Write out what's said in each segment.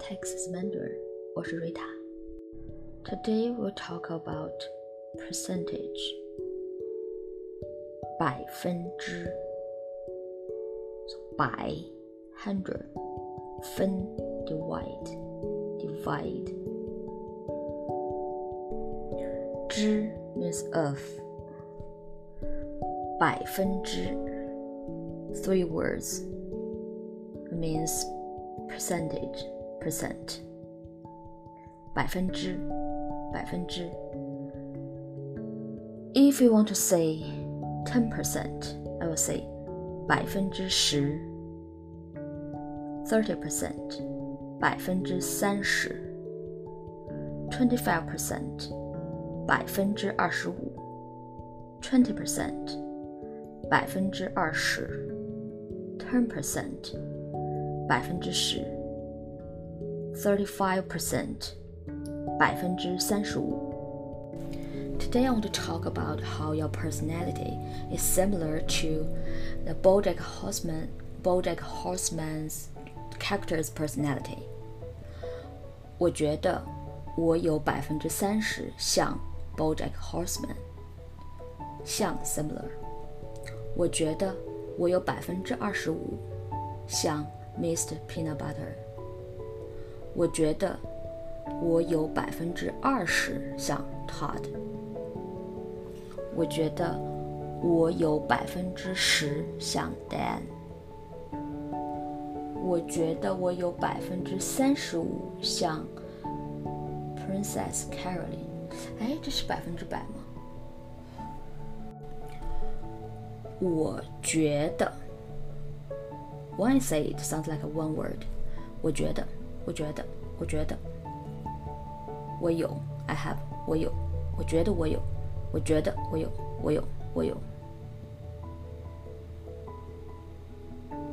Texas Mandarin，我是 Rita。Today we'll talk about percentage，百分之，百 hundred，分 divide divide，之 means of，百分之 three words means percentage percent 百分之百分之 If you want to say ten percent, I will say 百分之十 thirty percent 百分之三十 twenty five percent 百分之二十五 twenty percent 百分之二十 ten percent 百分之十 35 percent. 百分之三十五。Today, I want to talk about how your personality is similar to the BoJack Horseman, BoJack Horseman's character's personality. 我觉得我有百分之三十像 BoJack Horseman，像 similar。我觉得我有百分之二十五像 Mr. Peanutbutter。我觉得我有百分之二十像 Todd。我觉得我有百分之十像 Dan。我觉得我有百分之三十五像 Princess Carolyn。哎，这是百分之百吗？我觉得。When I say it sounds like a one word，我觉得。我觉得，我觉得，我有，I have，我有，我觉得我有，我觉得我有，我有，我有。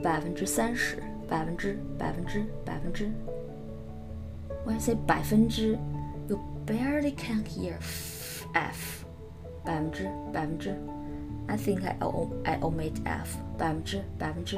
百分之三十，百分之，百分之，百分之。When I say 百分之，you barely can hear f。百分之，百分之。I think I I omit f。百分之，百分之。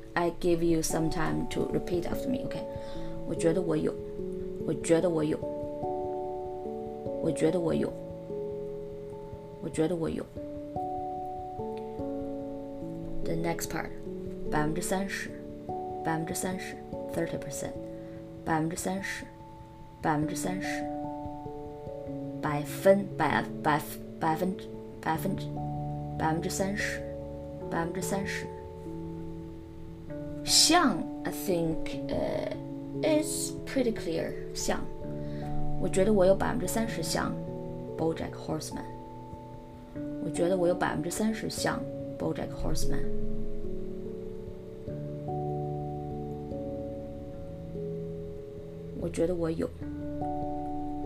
I give you some time to repeat after me, OK？我觉得我有，我觉得我有，我觉得我有，我觉得我有。The next part，百分之三十，百分之三十，thirty percent，百分之三十，百分之三十，百分百百百分百分之百分之三十，百分之三十。 像 I think 呃、uh, is pretty clear 像，我觉得我有百分之三十像 BoJack Horseman。我觉得我有百分之三十像 BoJack Horseman。我觉得我有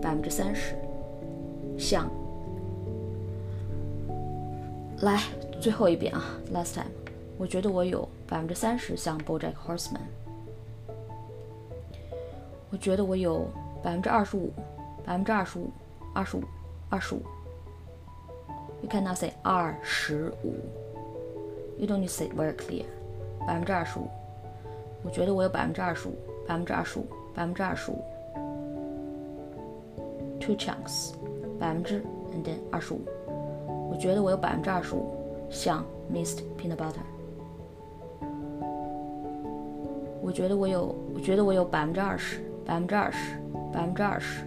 百分之三十像。来，最后一遍啊，last time。我觉得我有百分之三十像 BoJack Horseman。我觉得我有百分之二十五，百分之二十五，二十五，二十五。You cannot say 二十五。You don't need to say very clear。百分之二十五。我觉得我有百分之二十五，百分之二十五，百分之二十五。Two chunks，百分之 and then 二十五。我觉得我有百分之二十五像 Mist Peanut Butter。我觉得我有，我觉得我有百分之二十，百分之二十，百分之二十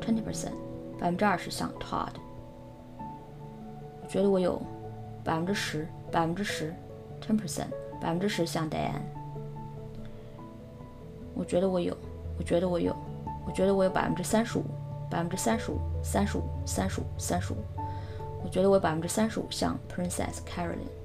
，twenty percent，百分之二十像 Todd。我觉得我有百分之十，百分之十，ten percent，百分之十像 Dan。我觉得我有，我觉得我有，我觉得我有百分之三十五，百分之三十五，三十五，三十五，三十五。我觉得我有百分之三十五像 Princess Caroline。